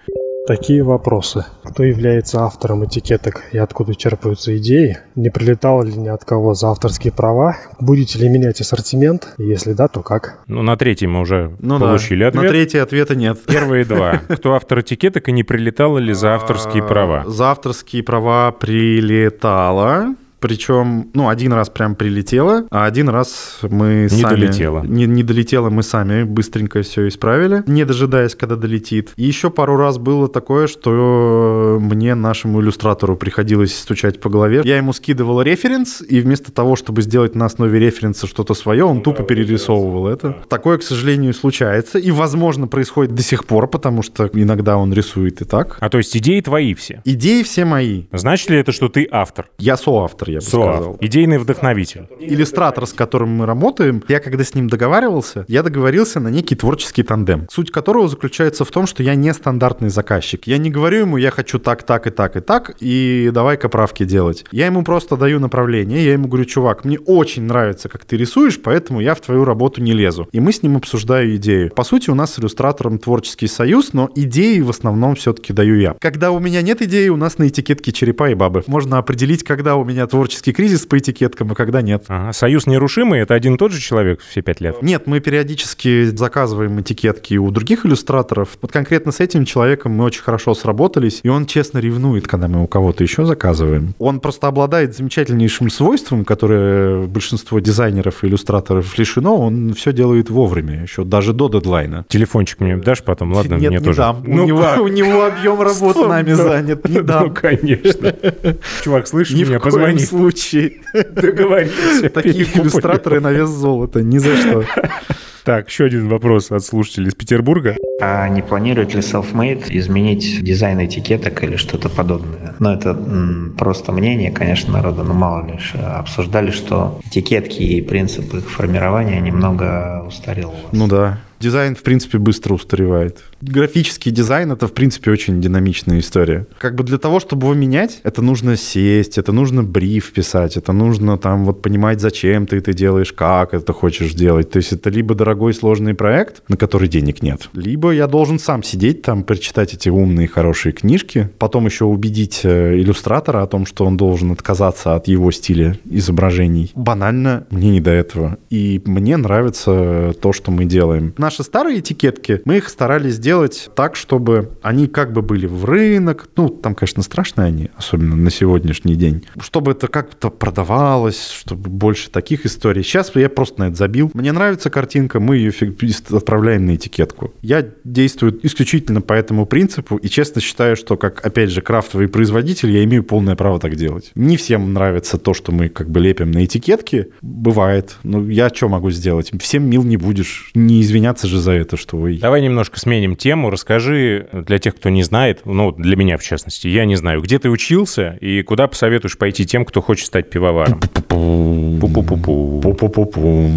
Такие вопросы. Кто является автором этикеток и откуда черпаются идеи? Не прилетало ли ни от кого за авторские права? Будете ли менять ассортимент? Если да, то как? Ну, на третий мы уже Ну получили да. ответ. На третий ответа нет. Первые два. [LAUGHS] Кто автор этикеток и не прилетало ли за авторские А, права? За авторские права прилетало. Причем, ну, один раз прям прилетело, а один раз мы не сами... долетело. Не, не долетело, мы сами быстренько все исправили, не дожидаясь, когда долетит. И еще пару раз было такое, что мне, нашему иллюстратору, приходилось стучать по голове. Я ему скидывал референс, и вместо того, чтобы сделать на основе референса что-то свое, он тупо перерисовывал это. Такое, к сожалению, случается. И, возможно, происходит до сих пор, потому что иногда он рисует и так. А то есть идеи твои все? Идеи все мои. Значит ли это, что ты автор? Я соавтор, я бы Соавтор. сказал. Идейный вдохновитель. Иллюстратор, с которым мы работаем, я когда с ним договаривался, я договорился на некий творческий тандем, суть которого заключается в том, что я не стандартный заказчик. Я не говорю ему, я хочу так, так и так и так, и давай-ка правки делать. Я ему просто даю направление, я ему говорю, чувак, мне очень нравится, как ты рисуешь, поэтому я в твою работу не лезу. И мы с ним обсуждаем идею. По сути, у нас с иллюстратором творческий союз, но идеи в основном все-таки даю я. Когда у меня нет идеи, у нас на этикетке черепа и бабы. Можно определить, когда у меня творческий кризис по этикеткам, а когда нет. Ага. Союз нерушимый — это один и тот же человек все пять лет? Нет, мы периодически заказываем этикетки у других иллюстраторов. Вот конкретно с этим человеком мы очень хорошо сработались, и он честно ревнует, когда мы у кого-то еще заказываем. Он просто обладает замечательнейшим свойством, которое большинство дизайнеров и иллюстраторов лишено, он все делает вовремя, еще даже до дедлайна. Телефончик мне дашь потом? Ладно, Нет, мне не тоже. дам. Ну, у, него, у него объем работы нами занят. Не дам. Ну, конечно. [LAUGHS] Чувак, слышишь меня? Позвони. Случае. Договоримся. Такие иллюстраторы на вес золота. Ни за что. Так, еще один вопрос от слушателей из Петербурга. А не планирует ли Selfmade изменить дизайн этикеток или что-то подобное? Ну, это м, просто мнение, конечно, народа, но мало ли. Обсуждали, что этикетки и принцип их формирования немного устарел. Ну да. Дизайн, в принципе, быстро устаревает. Графический дизайн — это, в принципе, очень динамичная история. Как бы для того, чтобы его менять, это нужно сесть, это нужно бриф писать, это нужно там вот понимать, зачем ты это делаешь, как это хочешь делать. То есть это либо дорогой сложный проект, на который денег нет, либо я должен сам сидеть там, прочитать эти умные, хорошие книжки, потом еще убедить э, иллюстратора о том, что он должен отказаться от его стиля изображений. Банально, мне не до этого. И мне нравится то, что мы делаем. Наши старые этикетки, мы их старались сделать так, чтобы они как бы были в рынок. Ну, там, конечно, страшные они, особенно на сегодняшний день. Чтобы это как-то продавалось, чтобы больше таких историй. Сейчас я просто на это забил. Мне нравится картинка, мы ее отправляем на этикетку. Я действую исключительно по этому принципу и честно считаю, что как, опять же, крафтовый производитель, я имею полное право так делать. Не всем нравится то, что мы как бы лепим на этикетки. Бывает. Но я что могу сделать? Всем мил не будешь. Не извиняться же за это, что вы... Давай немножко сменим тему. Расскажи для тех, кто не знает, ну, для меня в частности, я не знаю, где ты учился и куда посоветуешь пойти тем, кто хочет стать пивоваром? Пу-пу-пу-пу. Пу-пу-пу-пу.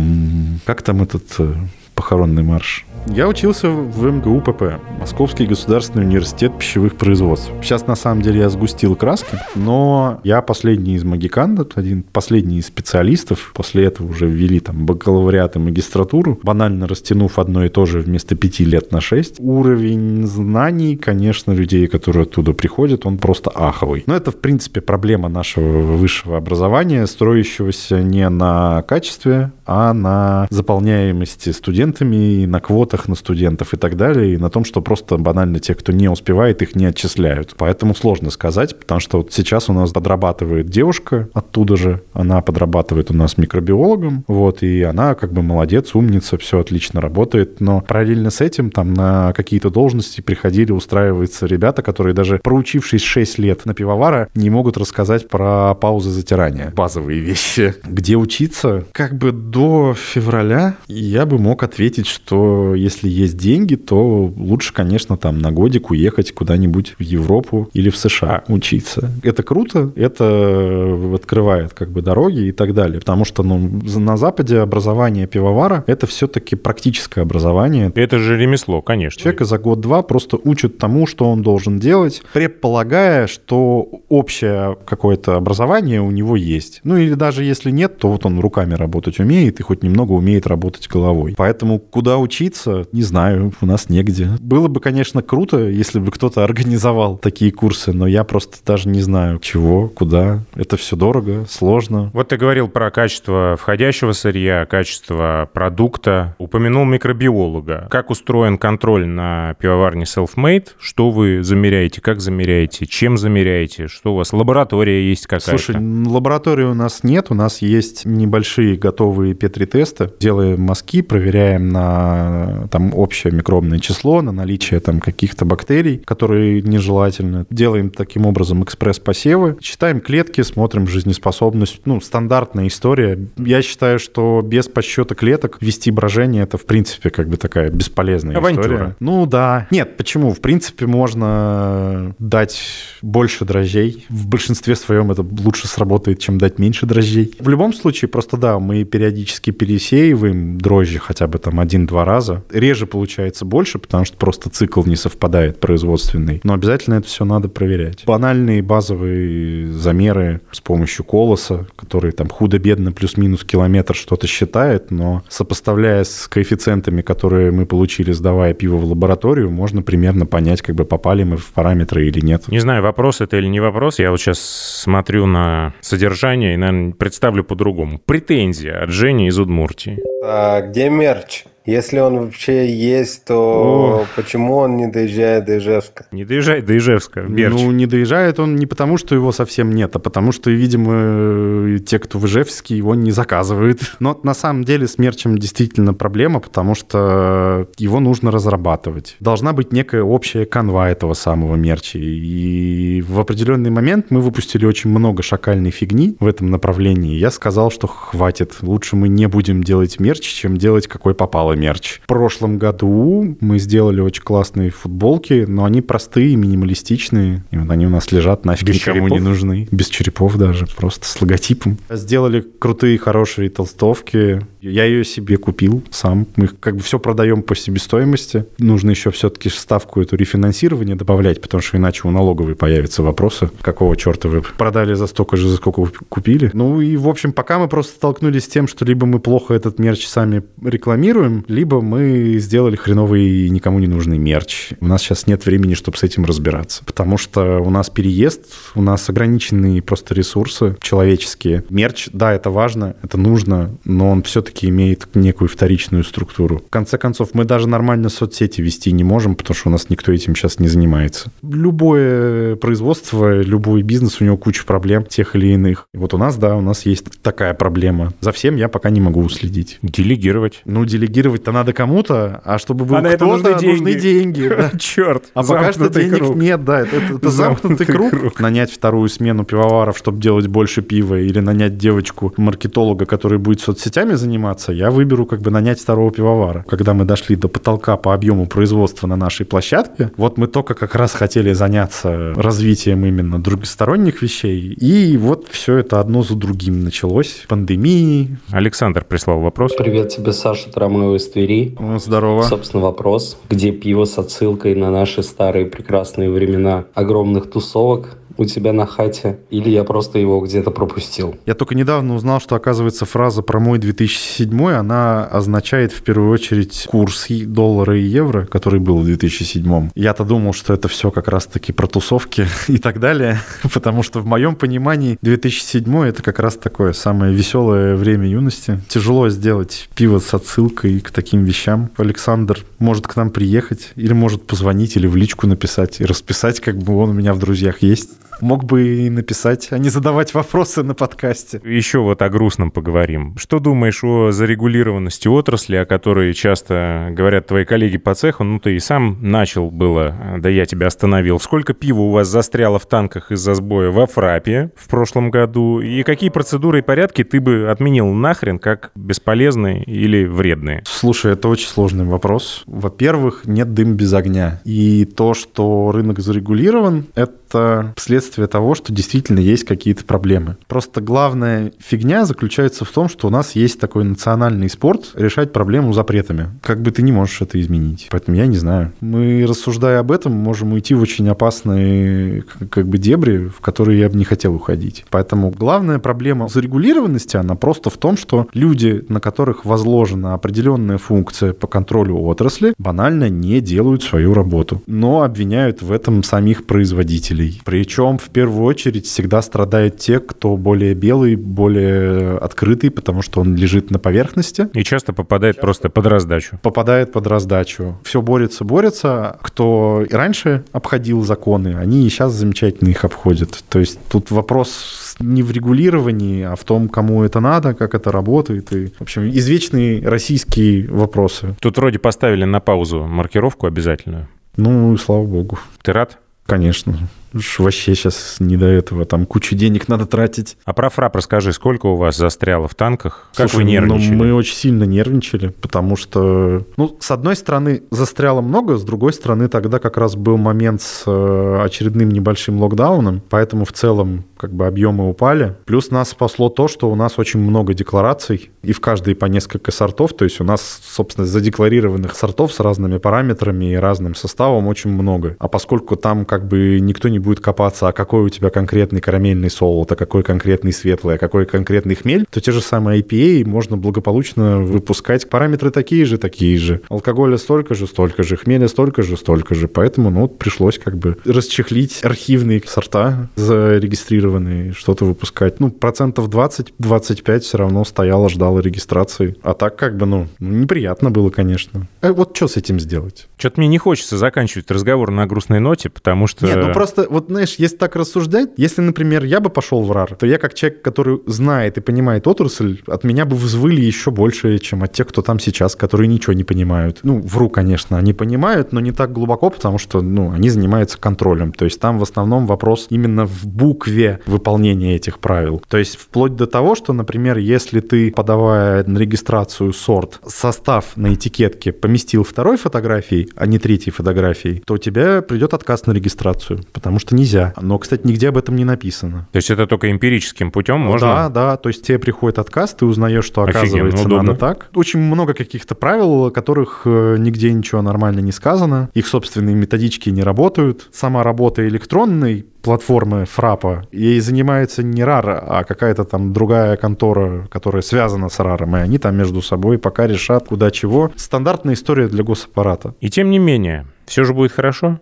Как там этот э, похоронный марш? Я учился в МГУ ПП, Московский государственный университет пищевых производств. Сейчас, на самом деле, я сгустил краски, но я последний из магикан, один последний из специалистов. После этого уже ввели там бакалавриат и магистратуру, банально растянув одно и то же вместо пяти лет на шесть. Уровень знаний, конечно, людей, которые оттуда приходят, он просто аховый. Но это, в принципе, проблема нашего высшего образования, строящегося не на качестве, а на заполняемости студентами и на квотах на студентов и так далее, и на том, что просто банально те, кто не успевает, их не отчисляют. Поэтому сложно сказать, потому что вот сейчас у нас подрабатывает девушка оттуда же, она подрабатывает у нас микробиологом, вот, и она как бы молодец, умница, все отлично работает, но параллельно с этим там на какие-то должности приходили устраиваться ребята, которые даже проучившись 6 лет на пивовара, не могут рассказать про паузы затирания. Базовые вещи. Где учиться? Как бы до февраля я бы мог ответить, что если есть деньги, то лучше, конечно, там на годик уехать куда-нибудь в Европу или в США учиться. Это круто, это открывает как бы дороги и так далее. Потому что ну, на Западе образование пивовара — это все-таки практическое образование. Это же ремесло, конечно. Человека за год-два просто учат тому, что он должен делать, предполагая, что общее какое-то образование у него есть. Ну или даже если нет, то вот он руками работать умеет, умеет и хоть немного умеет работать головой. Поэтому куда учиться, не знаю, у нас негде. Было бы, конечно, круто, если бы кто-то организовал такие курсы, но я просто даже не знаю, чего, куда. Это все дорого, сложно. Вот ты говорил про качество входящего сырья, качество продукта, упомянул микробиолога. Как устроен контроль на пивоварне Selfmade? Что вы замеряете, как замеряете, чем замеряете, что у вас лаборатория есть какая-то? Слушай, лаборатории у нас нет, у нас есть небольшие готовые петри-тесты. Делаем мазки, проверяем на там общее микробное число, на наличие там каких-то бактерий, которые нежелательны. Делаем таким образом экспресс-посевы, читаем клетки, смотрим жизнеспособность. Ну, стандартная история. Я считаю, что без подсчета клеток вести брожение это, в принципе, как бы такая бесполезная Авантюра. история. Ну да. Нет, почему? В принципе, можно дать больше дрожжей. В большинстве своем это лучше сработает, чем дать меньше дрожжей. В любом случае, просто да, мы периодически пересеиваем дрожжи хотя бы там один-два раза. Реже получается больше, потому что просто цикл не совпадает производственный. Но обязательно это все надо проверять. Банальные базовые замеры с помощью колоса, который там худо-бедно плюс-минус километр что-то считает, но сопоставляя с коэффициентами, которые мы получили, сдавая пиво в лабораторию, можно примерно понять, как бы попали мы в параметры или нет. Не знаю, вопрос это или не вопрос. Я вот сейчас смотрю на содержание и, наверное, представлю по-другому. Претензия от Жени из Удмуртии. А где мерч? Если он вообще есть, то О. почему он не доезжает до Ижевска? Не доезжает до Ижевска, Берч. Ну, не доезжает он не потому, что его совсем нет, а потому что, видимо, те, кто в Ижевске, его не заказывают. [LAUGHS] Но на самом деле с мерчем действительно проблема, потому что его нужно разрабатывать. Должна быть некая общая канва этого самого мерча. И в определенный момент мы выпустили очень много шакальной фигни в этом направлении. Я сказал, что хватит, лучше мы не будем делать мерч, чем делать какой попало мало мерч. В прошлом году мы сделали очень классные футболки, но они простые, минималистичные. И вот они у нас лежат, нафиг Без никому черепов? не нужны. Без черепов даже, просто с логотипом. Сделали крутые, хорошие толстовки. Я ее себе купил сам. Мы как бы все продаем по себестоимости. Нужно еще все-таки ставку эту рефинансирования добавлять, потому что иначе у налоговой появятся вопросы, какого черта вы продали за столько же, за сколько вы купили. Ну и, в общем, пока мы просто столкнулись с тем, что либо мы плохо этот мерч сами рекламируем, либо мы сделали хреновый и никому не нужный мерч. У нас сейчас нет времени, чтобы с этим разбираться, потому что у нас переезд, у нас ограниченные просто ресурсы человеческие. Мерч, да, это важно, это нужно, но он все-таки все-таки имеет некую вторичную структуру. В конце концов, мы даже нормально соцсети вести не можем, потому что у нас никто этим сейчас не занимается. Любое производство, любой бизнес, у него куча проблем тех или иных. И вот у нас, да, у нас есть такая проблема. За всем я пока не могу уследить. Делегировать. Ну, делегировать-то надо кому-то, а чтобы был а кто-то, нужны деньги. Нужны деньги да. [LAUGHS] Черт, А пока что денег круг. нет, да, это, это, это замкнутый круг. круг. Нанять вторую смену пивоваров, чтобы делать больше пива, или нанять девочку-маркетолога, которая будет соцсетями заниматься, заниматься, я выберу как бы нанять второго пивовара. Когда мы дошли до потолка по объему производства на нашей площадке, вот мы только как раз хотели заняться развитием именно другосторонних вещей, и вот все это одно за другим началось. Пандемии. Александр прислал вопрос. Привет тебе, Саша Трамоева из Твери. Здорово. Собственно, вопрос. Где пиво с отсылкой на наши старые прекрасные времена огромных тусовок? У тебя на хате, или я просто его где-то пропустил. Я только недавно узнал, что, оказывается, фраза про мой 2007, она означает в первую очередь курс доллара и евро, который был в 2007. Я-то думал, что это все как раз-таки про тусовки [LAUGHS] и так далее, [LAUGHS] потому что в моем понимании 2007 это как раз такое самое веселое время юности. Тяжело сделать пиво с отсылкой к таким вещам. Александр может к нам приехать, или может позвонить, или в личку написать и расписать, как бы он у меня в друзьях есть мог бы и написать, а не задавать вопросы на подкасте. Еще вот о грустном поговорим. Что думаешь о зарегулированности отрасли, о которой часто говорят твои коллеги по цеху? Ну, ты и сам начал было, да я тебя остановил. Сколько пива у вас застряло в танках из-за сбоя во Фрапе в прошлом году? И какие процедуры и порядки ты бы отменил нахрен как бесполезные или вредные? Слушай, это очень сложный вопрос. Во-первых, нет дым без огня. И то, что рынок зарегулирован, это следствие следствие того, что действительно есть какие-то проблемы. Просто главная фигня заключается в том, что у нас есть такой национальный спорт решать проблему запретами. Как бы ты не можешь это изменить. Поэтому я не знаю. Мы, рассуждая об этом, можем уйти в очень опасные как бы дебри, в которые я бы не хотел уходить. Поэтому главная проблема зарегулированности, она просто в том, что люди, на которых возложена определенная функция по контролю отрасли, банально не делают свою работу, но обвиняют в этом самих производителей. Причем в первую очередь всегда страдают те, кто более белый, более открытый, потому что он лежит на поверхности. И часто попадает часто просто под раздачу. Попадает под раздачу. Все борется, борется. Кто и раньше обходил законы, они и сейчас замечательно их обходят. То есть тут вопрос не в регулировании, а в том, кому это надо, как это работает. И, в общем, извечные российские вопросы. Тут вроде поставили на паузу маркировку обязательную. Ну, слава богу. Ты рад? Конечно. Вообще сейчас не до этого, там кучу денег надо тратить. А про фрап расскажи, сколько у вас застряло в танках? Как Слушай, вы нервничали? Ну, мы очень сильно нервничали, потому что, ну, с одной стороны, застряло много, с другой стороны, тогда как раз был момент с э, очередным небольшим локдауном, поэтому в целом как бы объемы упали. Плюс нас спасло то, что у нас очень много деклараций, и в каждой по несколько сортов, то есть у нас, собственно, задекларированных сортов с разными параметрами и разным составом очень много. А поскольку там как бы никто не будет копаться, а какой у тебя конкретный карамельный солод, а какой конкретный светлый, а какой конкретный хмель, то те же самые IPA можно благополучно выпускать. Параметры такие же, такие же. Алкоголя столько же, столько же. Хмеля столько же, столько же. Поэтому, ну, пришлось как бы расчехлить архивные сорта зарегистрированные, что-то выпускать. Ну, процентов 20-25 все равно стояло, ждало регистрации. А так как бы, ну, неприятно было, конечно. А вот что с этим сделать? Что-то мне не хочется заканчивать разговор на грустной ноте, потому что... Нет, ну просто вот, знаешь, если так рассуждать, если, например, я бы пошел в РАР, то я как человек, который знает и понимает отрасль, от меня бы взвыли еще больше, чем от тех, кто там сейчас, которые ничего не понимают. Ну, вру, конечно, они понимают, но не так глубоко, потому что, ну, они занимаются контролем. То есть там в основном вопрос именно в букве выполнения этих правил. То есть вплоть до того, что, например, если ты, подавая на регистрацию сорт, состав на этикетке поместил второй фотографией, а не третьей фотографией, то у тебя придет отказ на регистрацию, потому что нельзя. Но, кстати, нигде об этом не написано. То есть это только эмпирическим путем можно? Да, да. То есть тебе приходит отказ, ты узнаешь, что оказывается Офигенно, надо так. Очень много каких-то правил, о которых э, нигде ничего нормально не сказано. Их собственные методички не работают. Сама работа электронной платформы Фрапа, ей занимается не RAR, а какая-то там другая контора, которая связана с RAR, и они там между собой пока решат, куда чего. Стандартная история для госаппарата. И тем не менее, все же будет хорошо?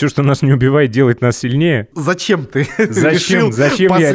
Все, что нас не убивает, делает нас сильнее. Зачем ты? [LAUGHS] Зачем? Зачем я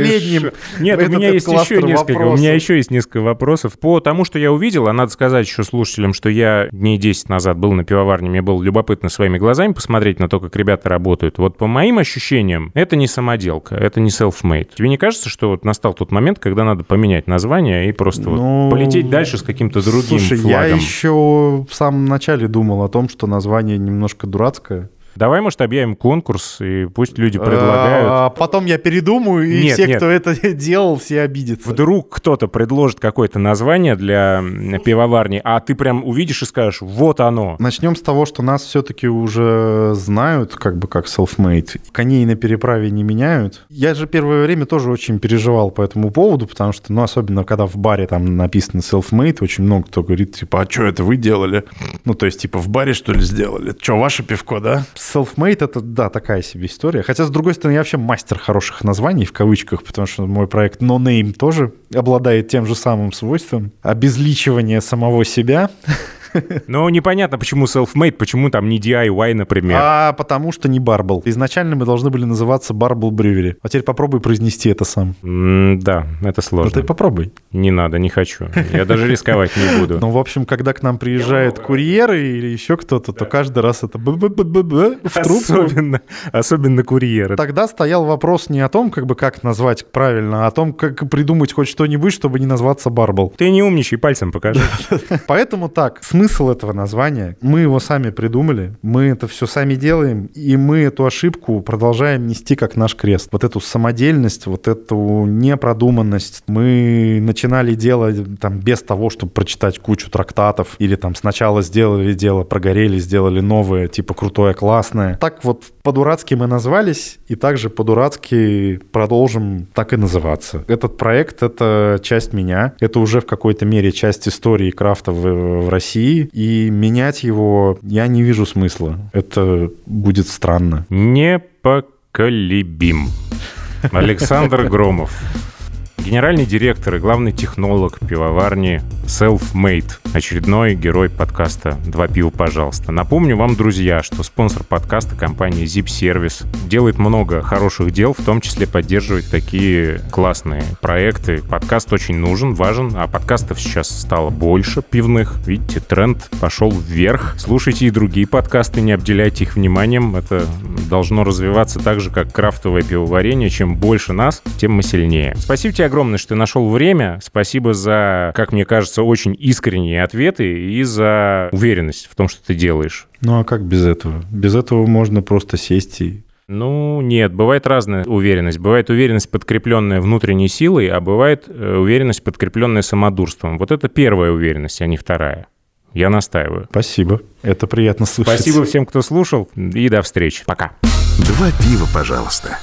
Нет, у меня есть еще несколько. У меня еще есть несколько вопросов по тому, что я увидел. А надо сказать еще слушателям, что я дней 10 назад был на пивоварне, мне было любопытно своими глазами посмотреть на то, как ребята работают. Вот по моим ощущениям, это не самоделка, это не self-made. Тебе не кажется, что вот настал тот момент, когда надо поменять название и просто ну, вот полететь дальше с каким-то другим слушай, флагом? я еще в самом начале думал о том, что название немножко дурацкое. Давай, может, объявим конкурс, и пусть люди предлагают. А потом я передумаю, и нет, все, нет. кто это [LAUGHS] делал, все обидятся. Вдруг кто-то предложит какое-то название для пивоварни, а ты прям увидишь и скажешь, вот оно. Начнем с того, что нас все-таки уже знают, как бы как self-made. Коней на переправе не меняют. Я же первое время тоже очень переживал по этому поводу, потому что, ну, особенно когда в баре там написано self-made, очень много кто говорит, типа, а что это вы делали? Ну, то есть, типа, в баре, что ли, сделали? Что, ваше пивко, да? Self-made это, да, такая себе история. Хотя, с другой стороны, я вообще мастер хороших названий, в кавычках, потому что мой проект No Name тоже обладает тем же самым свойством. Обезличивание самого себя. [LAUGHS] Но непонятно, почему self-made, почему там не DIY, например. А потому что не Барбл. Изначально мы должны были называться Барбл Брювери. А теперь попробуй произнести это сам. Да, это сложно. Ну ты попробуй. Не надо, не хочу. Я даже рисковать не буду. Ну, в общем, когда к нам приезжают курьеры или еще кто-то, то каждый раз это в трубку. Особенно, особенно курьеры. Тогда стоял вопрос не о том, как бы как назвать правильно, а о том, как придумать хоть что-нибудь, чтобы не назваться Барбл. Ты не умничай, пальцем покажи. [LAUGHS] Поэтому так, смысл смысл этого названия. Мы его сами придумали, мы это все сами делаем, и мы эту ошибку продолжаем нести как наш крест. Вот эту самодельность, вот эту непродуманность мы начинали делать там без того, чтобы прочитать кучу трактатов, или там сначала сделали дело, прогорели, сделали новое, типа крутое, классное. Так вот По-дурацки мы назвались, и также по-дурацки продолжим так и называться. Этот проект — это часть меня, это уже в какой-то мере часть истории крафта в, в России, и менять его я не вижу смысла. Это будет странно. Непоколебим. Александр Громов. Генеральный директор и главный технолог пивоварни Self-Made. Очередной герой подкаста «Два пива, пожалуйста». Напомню вам, друзья, что спонсор подкаста компания Zip Service делает много хороших дел, в том числе поддерживает такие классные проекты. Подкаст очень нужен, важен, а подкастов сейчас стало больше пивных. Видите, тренд пошел вверх. Слушайте и другие подкасты, не обделяйте их вниманием. Это должно развиваться так же, как крафтовое пивоварение. Чем больше нас, тем мы сильнее. Спасибо тебе огромное, что ты нашел время. Спасибо за, как мне кажется, очень искренние ответы и за уверенность в том, что ты делаешь. Ну а как без этого? Без этого можно просто сесть и ну, нет, бывает разная уверенность. Бывает уверенность, подкрепленная внутренней силой, а бывает э, уверенность, подкрепленная самодурством. Вот это первая уверенность, а не вторая. Я настаиваю. Спасибо. Это приятно слышать. Спасибо всем, кто слушал, и до встречи. Пока. Два пива, пожалуйста.